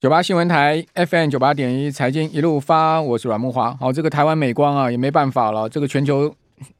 九八新闻台 FM 九八点一财经一路发，我是阮木华。好，这个台湾美光啊，也没办法了。这个全球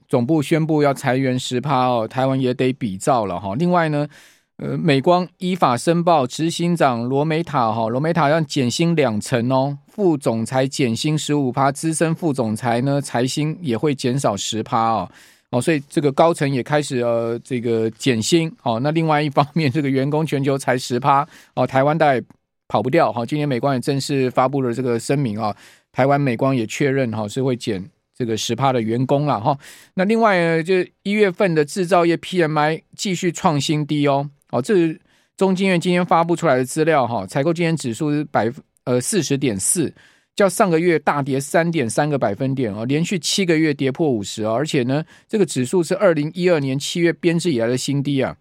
总部宣布要裁员十趴哦，台湾也得比照了哈。另外呢，呃，美光依法申报执行长罗美塔哈，罗美塔要减薪两成哦，副总裁减薪十五趴，资深副总裁呢裁薪也会减少十趴哦。哦，所以这个高层也开始呃这个减薪哦。那另外一方面，这个员工全球裁十趴哦，台湾大概。跑不掉哈，今天美光也正式发布了这个声明啊，台湾美光也确认哈是会减这个十趴的员工了哈。那另外呢，就一月份的制造业 PMI 继续创新低哦，哦，这是中经院今天发布出来的资料哈，采购经理指数是百呃四十点四，较上个月大跌三点三个百分点哦，连续七个月跌破五十哦，而且呢，这个指数是二零一二年七月编制以来的新低啊，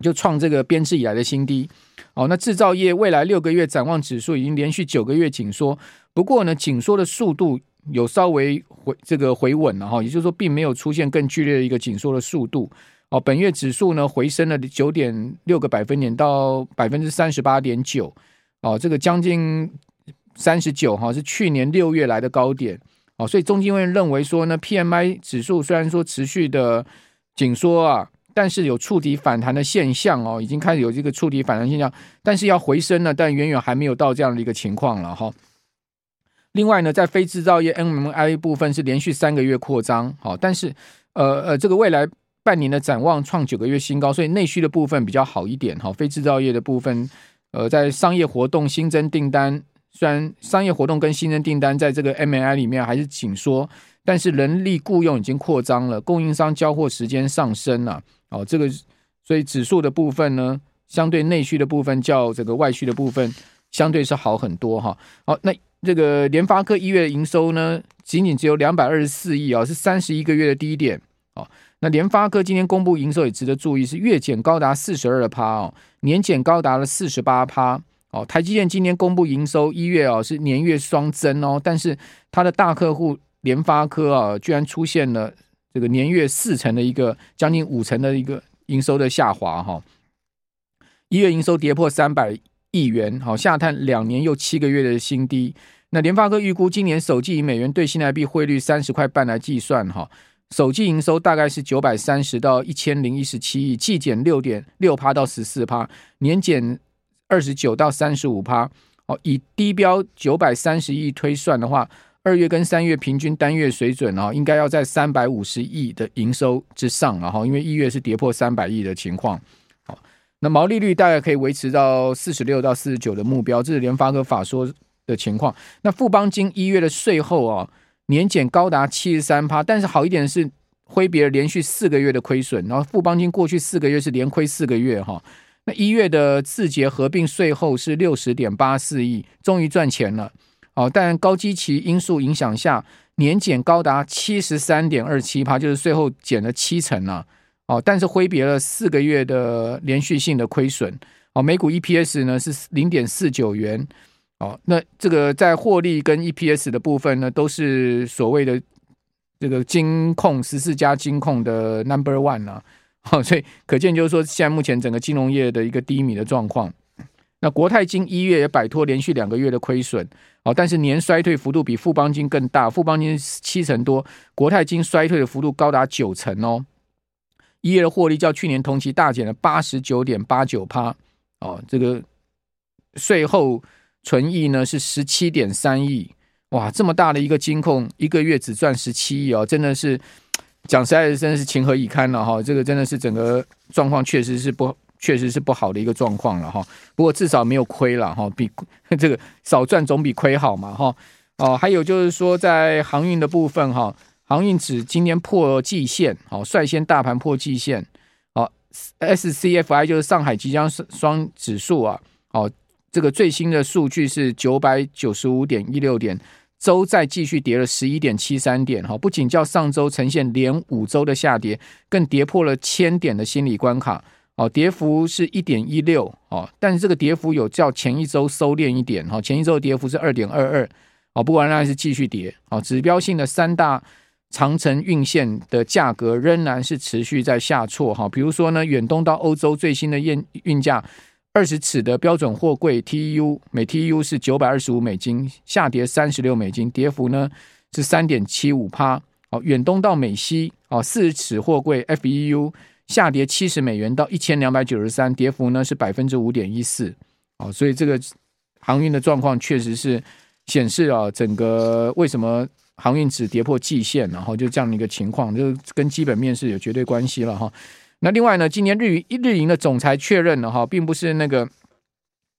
就创这个编制以来的新低。哦，那制造业未来六个月展望指数已经连续九个月紧缩，不过呢，紧缩的速度有稍微回这个回稳了哈，也就是说，并没有出现更剧烈的一个紧缩的速度。哦，本月指数呢回升了九点六个百分点到百分之三十八点九，哦，这个将近三十九哈，是去年六月来的高点。哦，所以中经院认为说呢，PMI 指数虽然说持续的紧缩啊。但是有触底反弹的现象哦，已经开始有这个触底反弹现象，但是要回升呢，但远远还没有到这样的一个情况了哈。另外呢，在非制造业 NMI 部分是连续三个月扩张，好，但是呃呃，这个未来半年的展望创九个月新高，所以内需的部分比较好一点哈。非制造业的部分，呃，在商业活动新增订单，虽然商业活动跟新增订单在这个 MMI 里面还是紧缩，但是人力雇用已经扩张了，供应商交货时间上升了。哦，这个所以指数的部分呢，相对内需的部分较这个外需的部分相对是好很多哈。好，那这个联发科一月的营收呢，仅仅只有两百二十四亿啊，是三十一个月的低点。哦，那联发科今天公布营收也值得注意，是月减高达四十二趴哦，年减高达了四十八趴。哦，台积电今天公布营收一月哦是年月双增哦，但是它的大客户联发科啊，居然出现了。这个年月四成的一个将近五成的一个营收的下滑哈，一月营收跌破三百亿元，好下探两年又七个月的新低。那联发科预估今年首季以美元兑新台币汇率三十块半来计算哈，首季营收大概是九百三十到一千零一十七亿，季减六点六趴到十四趴，年减二十九到三十五趴。哦，以低标九百三十亿推算的话。二月跟三月平均单月水准啊，应该要在三百五十亿的营收之上啊，哈，因为一月是跌破三百亿的情况。好，那毛利率大概可以维持到四十六到四十九的目标，这是联发科法说的情况。那富邦金一月的税后啊，年减高达七十三趴，但是好一点是挥别连续四个月的亏损，然后富邦金过去四个月是连亏四个月哈。那一月的字节合并税后是六十点八四亿，终于赚钱了。哦，但高基期因素影响下，年减高达七十三点二七趴，就是税后减了七成啊。哦，但是挥别了四个月的连续性的亏损。哦，每股 EPS 呢是零点四九元。哦，那这个在获利跟 EPS 的部分呢，都是所谓的这个金控十四家金控的 Number One 啊。好，所以可见就是说，现在目前整个金融业的一个低迷的状况。那国泰金一月也摆脱连续两个月的亏损，哦，但是年衰退幅度比富邦金更大，富邦金七成多，国泰金衰退的幅度高达九成哦。一月的获利较去年同期大减了八十九点八九趴，哦，这个税后存益呢是十七点三亿，哇，这么大的一个金控，一个月只赚十七亿哦，真的是讲实在的，真的是情何以堪了哈，这个真的是整个状况确实是不。确实是不好的一个状况了哈，不过至少没有亏了哈，比 这个少赚总比亏好嘛哈。哦，还有就是说在航运的部分哈，航运指今天破季线，好，率先大盘破季线。好，SCFI 就是上海即将双指数啊，哦，这个最新的数据是九百九十五点一六点，周再继续跌了十一点七三点哈，不仅较上周呈现连五周的下跌，更跌破了千点的心理关卡。哦，跌幅是一点一六哦，但是这个跌幅有较前一周收敛一点哈，前一周的跌幅是二点二二哦，不过仍然是继续跌哦，指标性的三大长程运线的价格仍然是持续在下挫哈，比如说呢，远东到欧洲最新的运运价，二十尺的标准货柜 TEU 每 TEU 是九百二十五美金，下跌三十六美金，跌幅呢是三点七五趴。哦，远东到美西哦，四十尺货柜 FEU 下跌七十美元到一千两百九十三，跌幅呢是百分之五点一四。哦，所以这个航运的状况确实是显示啊，整个为什么航运只跌破季线，然后就这样的一个情况，就跟基本面是有绝对关系了哈。那另外呢，今年日日银的总裁确认了哈，并不是那个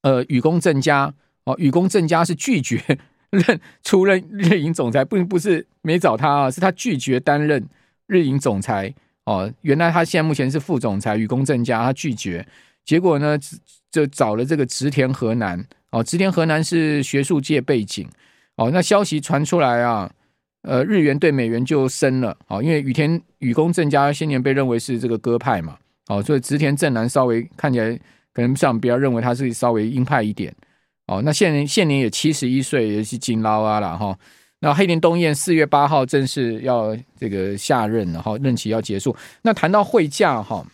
呃雨宫正佳哦，雨宫正佳是拒绝 任出任日银总裁，并不是没找他啊，是他拒绝担任日银总裁哦。原来他现在目前是副总裁，雨宫正家他拒绝，结果呢就找了这个植田和男哦，植田和男是学术界背景哦，那消息传出来啊。呃，日元对美元就升了，哦，因为羽田雨宫正家先年被认为是这个鸽派嘛，哦，所以植田正男稍微看起来可能像比较认为他是稍微鹰派一点，哦，那现年现年也七十一岁，也是金捞啊了哈。那黑田东彦四月八号正式要这个下任然后，任期要结束。那谈到汇价哈，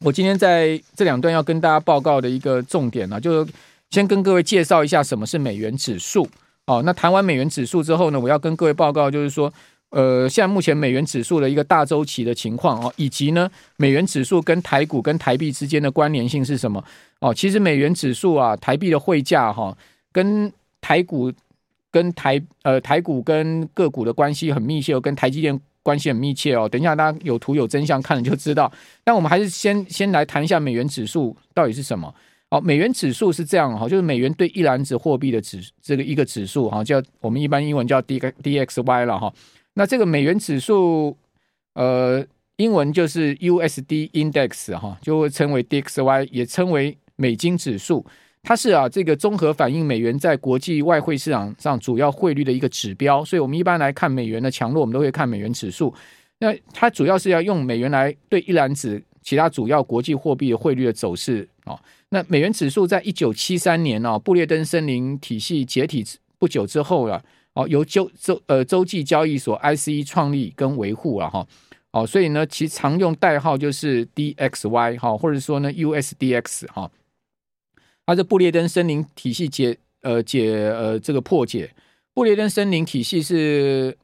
我今天在这两段要跟大家报告的一个重点呢，就是先跟各位介绍一下什么是美元指数。哦，那谈完美元指数之后呢，我要跟各位报告，就是说，呃，现在目前美元指数的一个大周期的情况哦，以及呢，美元指数跟台股跟台币之间的关联性是什么？哦，其实美元指数啊，台币的汇价哈，跟台股跟台呃台股跟个股的关系很密切，跟台积电关系很密切哦。等一下大家有图有真相看了就知道。但我们还是先先来谈一下美元指数到底是什么。好，美元指数是这样哈，就是美元对一篮子货币的指这个一个指数哈，叫我们一般英文叫 D D X Y 了哈。那这个美元指数，呃，英文就是 USD Index 哈，就会称为 DXY，也称为美金指数。它是啊，这个综合反映美元在国际外汇市场上主要汇率的一个指标。所以我们一般来看美元的强弱，我们都会看美元指数。那它主要是要用美元来对一篮子其他主要国际货币的汇率的走势啊。那美元指数在一九七三年哦，布列登森林体系解体不久之后啊，哦，由洲洲呃洲际交易所 ICE 创立跟维护了哈，哦，所以呢，其常用代号就是 DXY 哈，或者说呢 USDX 哈，它是布列登森林体系解呃解呃这个破解，布列登森林体系是。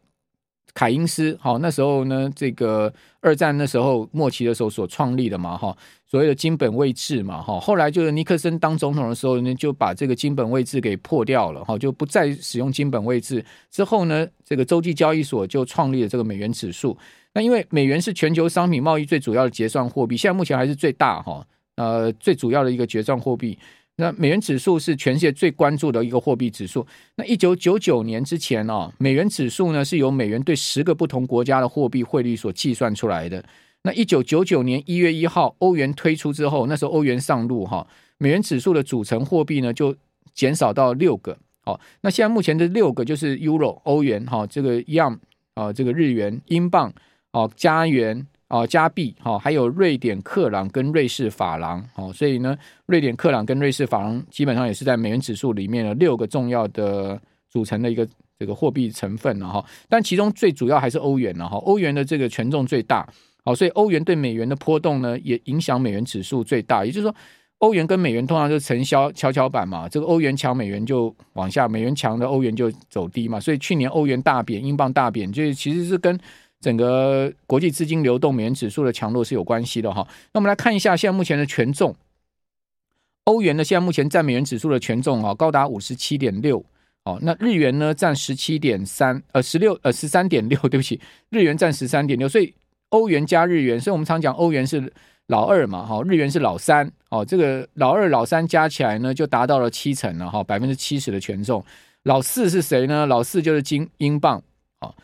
凯因斯，好，那时候呢，这个二战那时候末期的时候所创立的嘛，哈，所谓的金本位制嘛，哈，后来就是尼克森当总统的时候呢，就把这个金本位制给破掉了，哈，就不再使用金本位制。之后呢，这个洲际交易所就创立了这个美元指数。那因为美元是全球商品贸易最主要的结算货币，现在目前还是最大，哈，呃，最主要的一个结算货币。那美元指数是全世界最关注的一个货币指数。那一九九九年之前哦，美元指数呢是由美元对十个不同国家的货币汇率所计算出来的。那一九九九年一月一号欧元推出之后，那时候欧元上路哈，美元指数的组成货币呢就减少到六个。好，那现在目前的六个就是 Euro 欧元哈，这个一样啊，这个日元、英镑、哦加元。哦，加币，哈，还有瑞典克朗跟瑞士法郎，哦，所以呢，瑞典克朗跟瑞士法郎基本上也是在美元指数里面的六个重要的组成的一个这个货币成分了哈。但其中最主要还是欧元了哈，欧元的这个权重最大，好，所以欧元对美元的波动呢，也影响美元指数最大。也就是说，欧元跟美元通常就成消跷跷板嘛，这个欧元强，美元就往下；美元强的欧元就走低嘛。所以去年欧元大贬，英镑大贬，就是其实是跟整个国际资金流动、美元指数的强弱是有关系的哈。那我们来看一下现在目前的权重，欧元呢现在目前占美元指数的权重啊高达五十七点六哦。那日元呢占十七点三呃十六呃十三点六，对不起，日元占十三点六。所以欧元加日元，所以我们常讲欧元是老二嘛哈，日元是老三哦。这个老二老三加起来呢就达到了七成了哈，百分之七十的权重。老四是谁呢？老四就是金英镑啊。哦，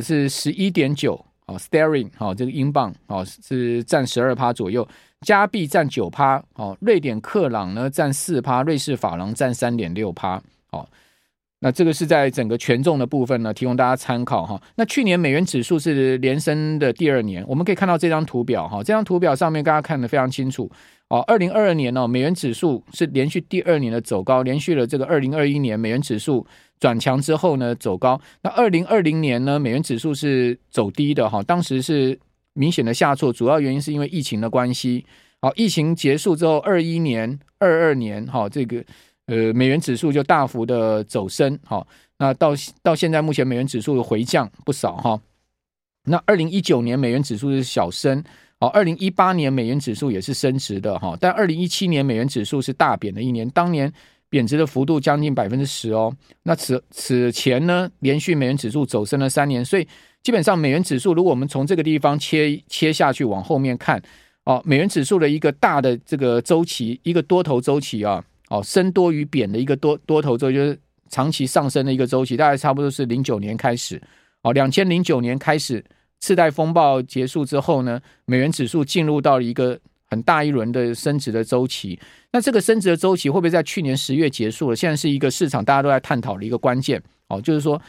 是十一点九哦，sterling 好，这个英镑哦是占十二趴左右，加币占九趴哦，瑞典克朗呢占四趴，瑞士法郎占三点六趴哦。那这个是在整个权重的部分呢，提供大家参考哈。那去年美元指数是连升的第二年，我们可以看到这张图表哈，这张图表上面大家看得非常清楚哦。二零二二年呢，美元指数是连续第二年的走高，连续了这个二零二一年美元指数。转强之后呢，走高。那二零二零年呢，美元指数是走低的哈，当时是明显的下挫，主要原因是因为疫情的关系。好，疫情结束之后，二一年、二二年哈，这个呃美元指数就大幅的走升哈，那到到现在目前美元指数回降不少哈。那二零一九年美元指数是小升，哦，二零一八年美元指数也是升值的哈，但二零一七年美元指数是大贬的一年，当年贬值的幅度将近百分之十哦。那此此前呢，连续美元指数走升了三年，所以基本上美元指数，如果我们从这个地方切切下去往后面看，哦，美元指数的一个大的这个周期，一个多头周期啊，哦，升多于贬的一个多多头周，就是长期上升的一个周期，大概差不多是零九年开始。哦，两千零九年开始，次贷风暴结束之后呢，美元指数进入到了一个很大一轮的升值的周期。那这个升值的周期会不会在去年十月结束了？现在是一个市场大家都在探讨的一个关键。哦，就是说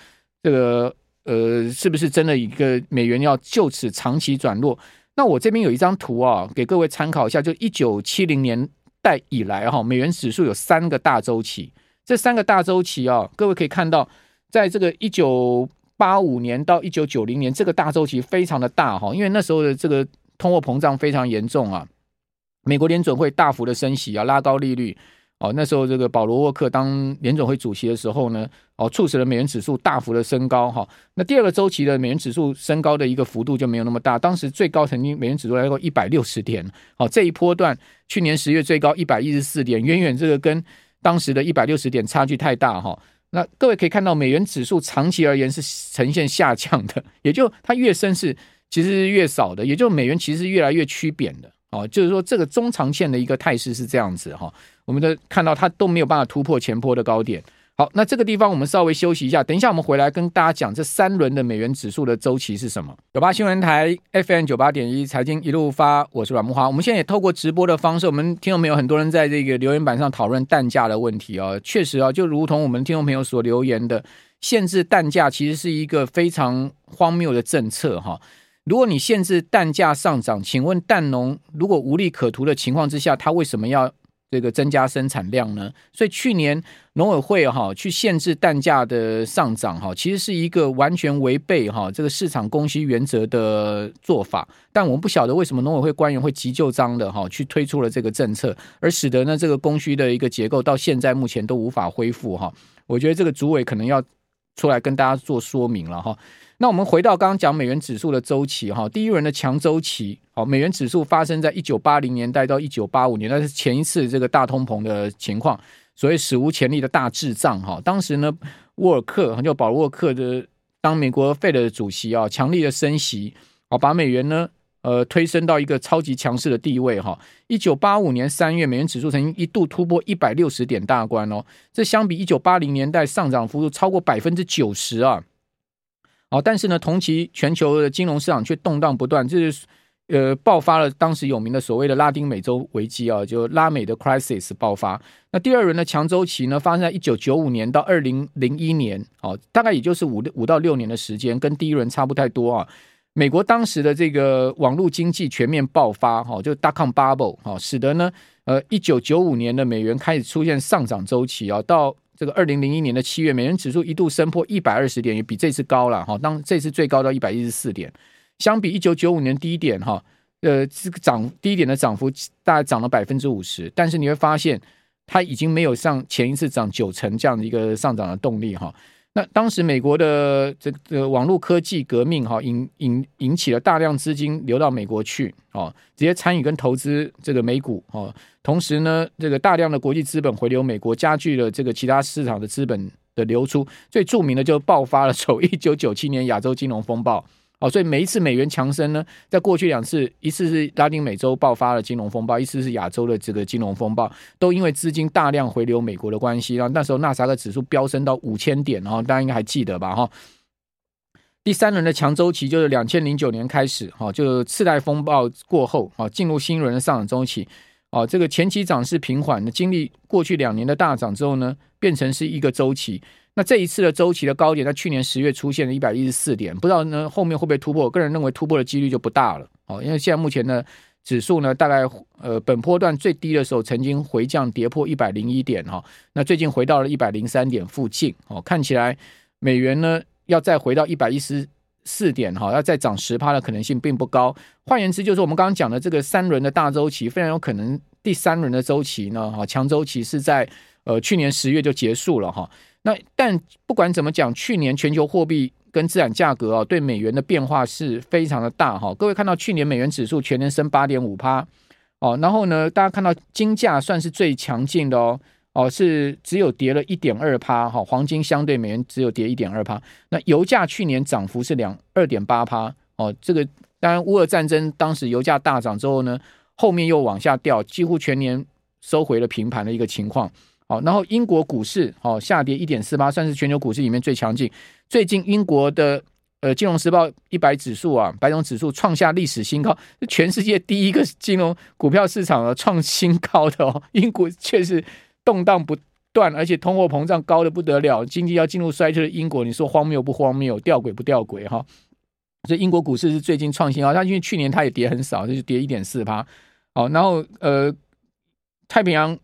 这个呃，是不是真的一个美元要就此长期转弱？那我这边有一张图啊，给各位参考一下。就一九七零年代以来哈，美元指数有三个大周期。这三个大周期啊，各位可以看到，在这个一九八五年到一九九零年这个大周期非常的大哈，因为那时候的这个通货膨胀非常严重啊，美国联准会大幅的升息啊，拉高利率哦，那时候这个保罗沃克当联准会主席的时候呢，哦，促使了美元指数大幅的升高哈。那第二个周期的美元指数升高的一个幅度就没有那么大，当时最高曾经美元指数来到一百六十点，好，这一波段去年十月最高一百一十四点，远远这个跟当时的一百六十点差距太大哈。那各位可以看到，美元指数长期而言是呈现下降的，也就它越升是其实是越少的，也就美元其实越来越趋贬的哦，就是说这个中长线的一个态势是这样子哈，我们的看到它都没有办法突破前波的高点。好，那这个地方我们稍微休息一下，等一下我们回来跟大家讲这三轮的美元指数的周期是什么。九八新闻台 FM 九八点一财经一路发，我是阮慕驊。我们现在也透过直播的方式，我们听众朋友很多人在这个留言板上讨论蛋价的问题啊，确实啊，就如同我们听众朋友所留言的，限制蛋价其实是一个非常荒谬的政策哈。如果你限制蛋价上涨，请问蛋农如果无利可图的情况之下，他为什么要？这个增加生产量呢，所以去年农委会哈去限制蛋价的上涨哈，其实是一个完全违背哈这个市场供需原则的做法。但我们不晓得为什么农委会官员会急就章的哈去推出了这个政策，而使得呢这个供需的一个结构到现在目前都无法恢复哈。我觉得这个主委可能要出来跟大家做说明了哈。那我们回到刚刚讲美元指数的周期哈，第一轮的强周期，好，美元指数发生在一九八零年代到一九八五年，那是前一次这个大通膨的情况，所谓史无前例的大滞胀哈。当时呢，沃尔克就保罗沃克的当美国费的主席啊，强力的升息，好，把美元呢呃推升到一个超级强势的地位哈。一九八五年三月，美元指数曾经一度突破一百六十点大关哦，这相比一九八零年代上涨幅度超过百分之九十啊。哦，但是呢，同期全球的金融市场却动荡不断，就是呃爆发了当时有名的所谓的拉丁美洲危机啊，就拉美的 crisis 爆发。那第二轮的强周期呢，发生在一九九五年到二零零一年，哦，大概也就是五五到六年的时间，跟第一轮差不太多啊。美国当时的这个网络经济全面爆发，哈，就 dot com bubble，哈，使得呢，呃，一九九五年的美元开始出现上涨周期啊，到。这个二零零一年的七月，美元指数一度升破一百二十点，也比这次高了哈。当这次最高到一百一十四点，相比一九九五年低点哈，呃，这个涨低点的涨幅大概涨了百分之五十，但是你会发现它已经没有像前一次涨九成这样的一个上涨的动力哈。那当时美国的这个网络科技革命哈，引引引起了大量资金流到美国去哦，直接参与跟投资这个美股哦。同时呢，这个大量的国际资本回流美国，加剧了这个其他市场的资本的流出。最著名的就爆发了，从一九九七年亚洲金融风暴。哦，所以每一次美元强升呢，在过去两次，一次是拉丁美洲爆发了金融风暴，一次是亚洲的这个金融风暴，都因为资金大量回流美国的关系，然后那时候纳斯达克指数飙升到五千点，然后大家应该还记得吧？哈，第三轮的强周期就是两千零九年开始，哈，就是次贷风暴过后，哈，进入新一轮的上涨周期，哦，这个前期涨势平缓的，经历过去两年的大涨之后呢，变成是一个周期。那这一次的周期的高点在去年十月出现了一百一十四点，不知道呢后面会不会突破？我个人认为突破的几率就不大了哦，因为现在目前呢指数呢大概呃本波段最低的时候曾经回降跌破一百零一点哈，那最近回到了一百零三点附近哦，看起来美元呢要再回到一百一十四点哈，要再涨十趴的可能性并不高。换言之，就是我们刚刚讲的这个三轮的大周期非常有可能第三轮的周期呢，哈，强周期是在呃去年十月就结束了哈。那但不管怎么讲，去年全球货币跟资产价格啊，对美元的变化是非常的大哈。各位看到去年美元指数全年升八点五趴哦，然后呢，大家看到金价算是最强劲的哦。哦，是只有跌了一点二趴哈，黄金相对美元只有跌一点二趴。那油价去年涨幅是两二点八趴哦，这个当然乌俄战争当时油价大涨之后呢，后面又往下掉，几乎全年收回了平盘的一个情况。然后英国股市哦下跌一点四八，算是全球股市里面最强劲。最近英国的呃金融时报一百指数啊，白种指数创下历史新高，全世界第一个金融股票市场啊创新高的哦，英国确实。动荡不断，而且通货膨胀高的不得了，经济要进入衰退的英国，你说荒谬不荒谬？吊诡不吊诡？哈，所以英国股市是最近创新高，它因为去年它也跌很少，就是跌一点四八。好，然后呃，太平洋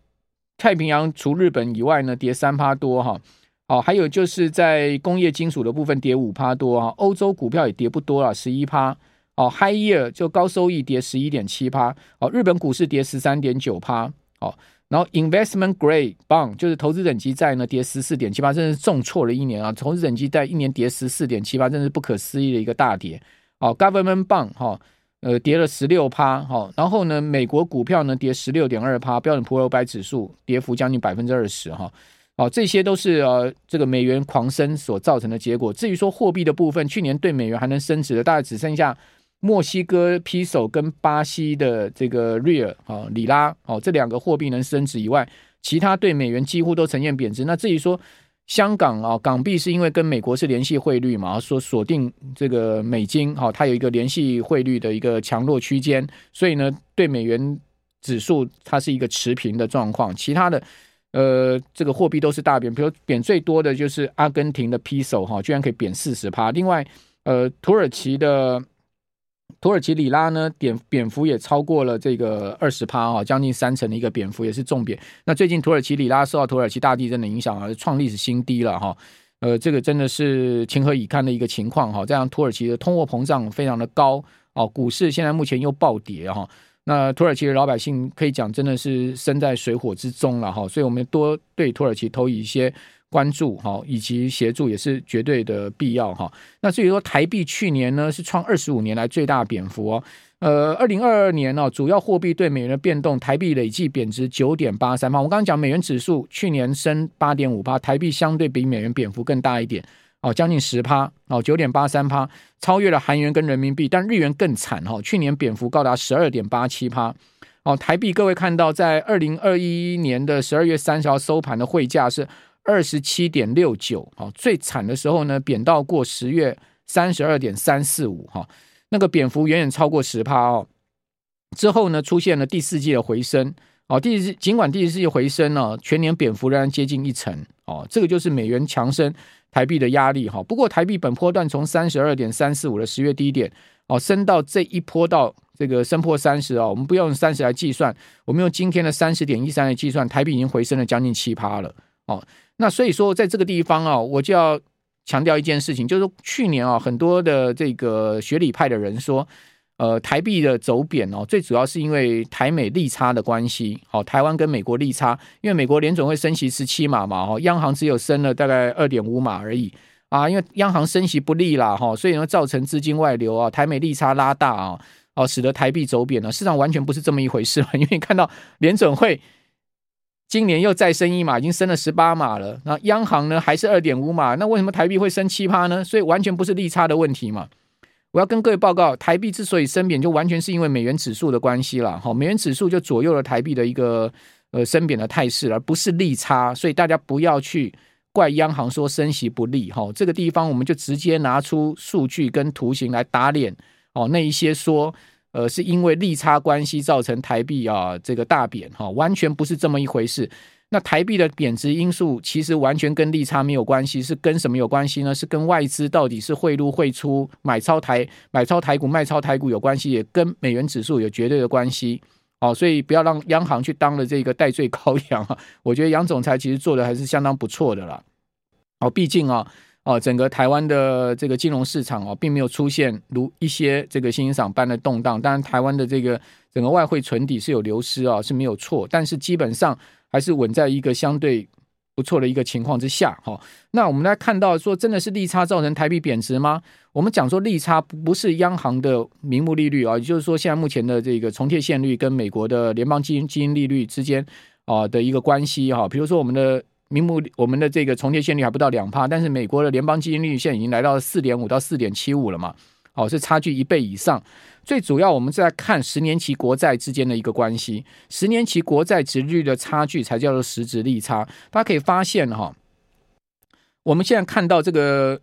太平洋除日本以外呢，跌三趴多哈。哦，还有就是在工业金属的部分跌五趴多啊，欧洲股票也跌不多了，十一趴。哦，High Yield 就高收益跌十一点七趴。哦，日本股市跌十三点九趴。哦。然后，investment grade bond 就是投资等级债呢，跌十四点七八，真是重挫了一年啊！投资等级债一年跌十四点七八，真是不可思议的一个大跌。哦，government bond 哈，呃，跌了十六趴。好，然后呢，美国股票呢跌十六点二趴，标准普尔五百指数跌幅将近百分之二十哈。好，这些都是呃这个美元狂升所造成的结果。至于说货币的部分，去年对美元还能升值的，大概只剩下。墨西哥比索跟巴西的这个 real 啊里拉哦，这两个货币能升值以外，其他对美元几乎都呈现贬值。那至于说香港啊港币是因为跟美国是联系汇率嘛，说锁定这个美金哈，它有一个联系汇率的一个强弱区间，所以呢对美元指数它是一个持平的状况。其他的呃这个货币都是大贬，比如贬最多的就是阿根廷的比索哈，居然可以贬四十趴。另外呃土耳其的。土耳其里拉呢，贬贬幅也超过了这个二十趴啊，将近三成的一个贬幅，也是重贬。那最近土耳其里拉受到土耳其大地震的影响啊，创历史新低了哈。呃，这个真的是情何以堪的一个情况哈。这样土耳其的通货膨胀非常的高哦，股市现在目前又暴跌哈。那土耳其的老百姓可以讲真的是身在水火之中了哈。所以我们多对土耳其投以一些。关注哈，以及协助也是绝对的必要哈。那至于说台币去年呢，是创二十五年来最大贬幅哦。呃，二零二二年呢，主要货币对美元的变动，台币累计贬值九点八三趴。我刚刚讲美元指数去年升八点五趴，台币相对比美元贬幅更大一点哦，将近十趴哦，九点八三趴，超越了韩元跟人民币，但日元更惨哈，去年贬幅高达十二点八七趴哦。台币各位看到，在二零二一年的十二月三十号收盘的汇价是。二十七点六九，哈，最惨的时候呢，贬到过十月三十二点三四五，哈，那个贬幅远远超过十趴哦。之后呢，出现了第四季的回升，哦，第四尽管第四季回升呢，全年贬幅仍然接近一成，哦，这个就是美元强升台币的压力，哈。不过台币本波段从三十二点三四五的十月低点，哦，升到这一波到这个升破三十啊，我们不要用三十来计算，我们用今天的三十点一三来计算，台币已经回升了将近七趴了，哦。那所以说，在这个地方啊，我就要强调一件事情，就是去年啊，很多的这个学理派的人说，呃，台币的走贬哦，最主要是因为台美利差的关系。好，台湾跟美国利差，因为美国联准会升息十七码嘛，哦，央行只有升了大概二点五码而已啊，因为央行升息不利啦，哈，所以呢，造成资金外流啊，台美利差拉大啊，哦，使得台币走贬了。事实上完全不是这么一回事，因为你看到联准会。今年又再升一码，已经升了十八码了。那央行呢还是二点五码，那为什么台币会升七趴呢？所以完全不是利差的问题嘛。我要跟各位报告，台币之所以升贬，就完全是因为美元指数的关系了。哈，美元指数就左右了台币的一个呃升贬的态势，而不是利差。所以大家不要去怪央行说升息不利。哈，这个地方我们就直接拿出数据跟图形来打脸。哦，那一些说。呃，是因为利差关系造成台币啊这个大贬哈，完全不是这么一回事。那台币的贬值因素其实完全跟利差没有关系，是跟什么有关系呢？是跟外资到底是汇入汇出、买超台买超台股、卖超台股有关系，也跟美元指数有绝对的关系。哦，所以不要让央行去当了这个代罪羔羊啊。我觉得杨总裁其实做的还是相当不错的啦。哦，毕竟啊。哦整个台湾的这个金融市场哦，并没有出现如一些这个欣赏般的动荡。当然，台湾的这个整个外汇存底是有流失啊，是没有错，但是基本上还是稳在一个相对不错的一个情况之下。哈，那我们来看到说，真的是利差造成台币贬值吗？我们讲说利差不是央行的名目利率啊，也就是说，现在目前的这个重贴现率跟美国的联邦基金基金利率之间啊的一个关系哈，比如说我们的。名目，我们的这个重贴现率还不到两趴，但是美国的联邦基金利率现在已经来到四点五到四点七五了嘛，哦，是差距一倍以上。最主要，我们在看十年期国债之间的一个关系，十年期国债殖利率的差距才叫做实质利差。大家可以发现哈，我们现在看到这个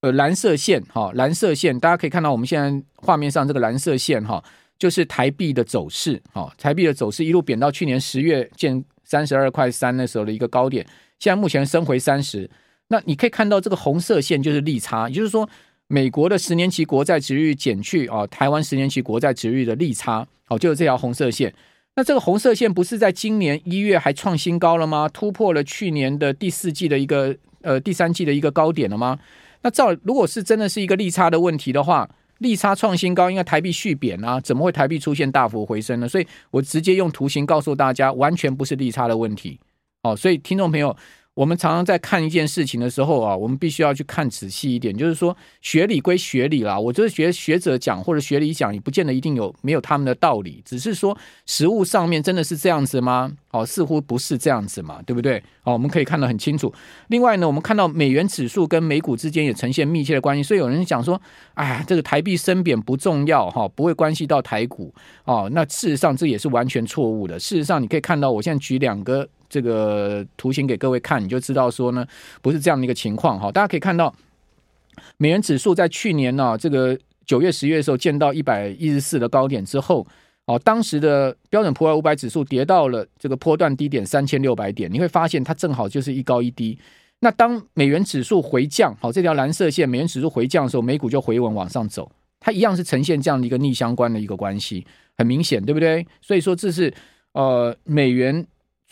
呃蓝色线哈，蓝色线，大家可以看到我们现在画面上这个蓝色线哈，就是台币的走势，哈，台币的走势一路贬到去年十月见。三十二块三那时候的一个高点，现在目前升回三十。那你可以看到这个红色线就是利差，也就是说，美国的十年期国债殖利率减去啊，台湾十年期国债殖利率的利差，哦，就是这条红色线。那这个红色线不是在今年一月还创新高了吗？突破了去年的第四季的一个呃第三季的一个高点了吗？那照如果是真的是一个利差的问题的话。利差创新高，应该台币续贬啊，怎么会台币出现大幅回升呢？所以我直接用图形告诉大家，完全不是利差的问题。哦，所以听众朋友。我们常常在看一件事情的时候啊，我们必须要去看仔细一点。就是说，学理归学理啦，我就是学学者讲或者学理讲，也不见得一定有没有他们的道理。只是说，实物上面真的是这样子吗？哦，似乎不是这样子嘛，对不对？哦，我们可以看得很清楚。另外呢，我们看到美元指数跟美股之间也呈现密切的关系。所以有人讲说，哎呀，这个台币升贬不重要哈，不会关系到台股哦。那事实上这也是完全错误的。事实上，你可以看到，我现在举两个。这个图形给各位看，你就知道说呢，不是这样的一个情况哈。大家可以看到，美元指数在去年呢，这个九月、十月的时候见到一百一十四的高点之后，哦，当时的标准普尔五百指数跌到了这个波段低点三千六百点，你会发现它正好就是一高一低。那当美元指数回降，好，这条蓝色线，美元指数回降的时候，美股就回稳往上走，它一样是呈现这样的一个逆相关的一个关系，很明显，对不对？所以说这是呃美元。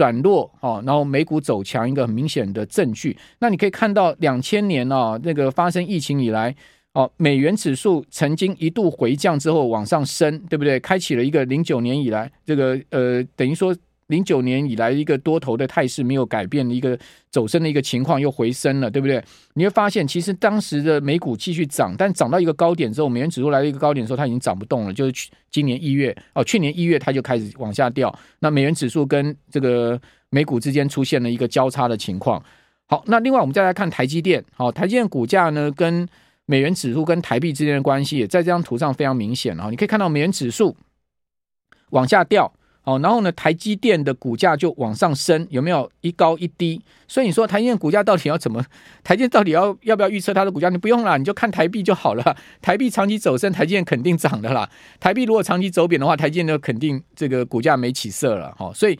转弱啊，然后美股走强，一个很明显的证据。那你可以看到，两千年啊，那个发生疫情以来，哦，美元指数曾经一度回降之后往上升，对不对？开启了一个零九年以来这个呃，等于说。零九年以来一个多头的态势没有改变的一个走升的一个情况又回升了，对不对？你会发现，其实当时的美股继续涨，但涨到一个高点之后，美元指数来到一个高点的时候，它已经涨不动了。就是去今年一月哦，去年一月它就开始往下掉。那美元指数跟这个美股之间出现了一个交叉的情况。好，那另外我们再来看台积电，好，台积电股价呢跟美元指数跟台币之间的关系也在这张图上非常明显啊，你可以看到美元指数往下掉。哦，然后呢，台积电的股价就往上升，有没有一高一低？所以你说台积电股价到底要怎么？台积电到底要要不要预测它的股价？你不用啦，你就看台币就好了。台币长期走升，台积电肯定涨的啦。台币如果长期走贬的话，台积电就肯定这个股价没起色了。哈，所以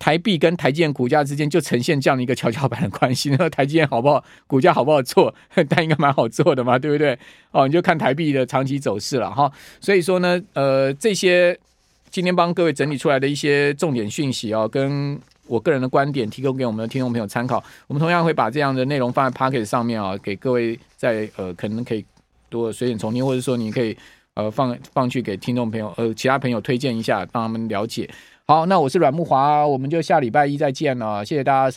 台币跟台积电股价之间就呈现这样的一个跷跷板的关系。那 台积电好不好？股价好不好做？但应该蛮好做的嘛，对不对？哦，你就看台币的长期走势了哈。所以说呢，呃，这些。今天帮各位整理出来的一些重点讯息哦，跟我个人的观点提供给我们的听众朋友参考。我们同样会把这样的内容放在 Pocket 上面啊，给各位在呃可能可以多随点重听，或者说你可以呃放放去给听众朋友呃其他朋友推荐一下，让他们了解。好，那我是阮木华，我们就下礼拜一再见了，谢谢大家。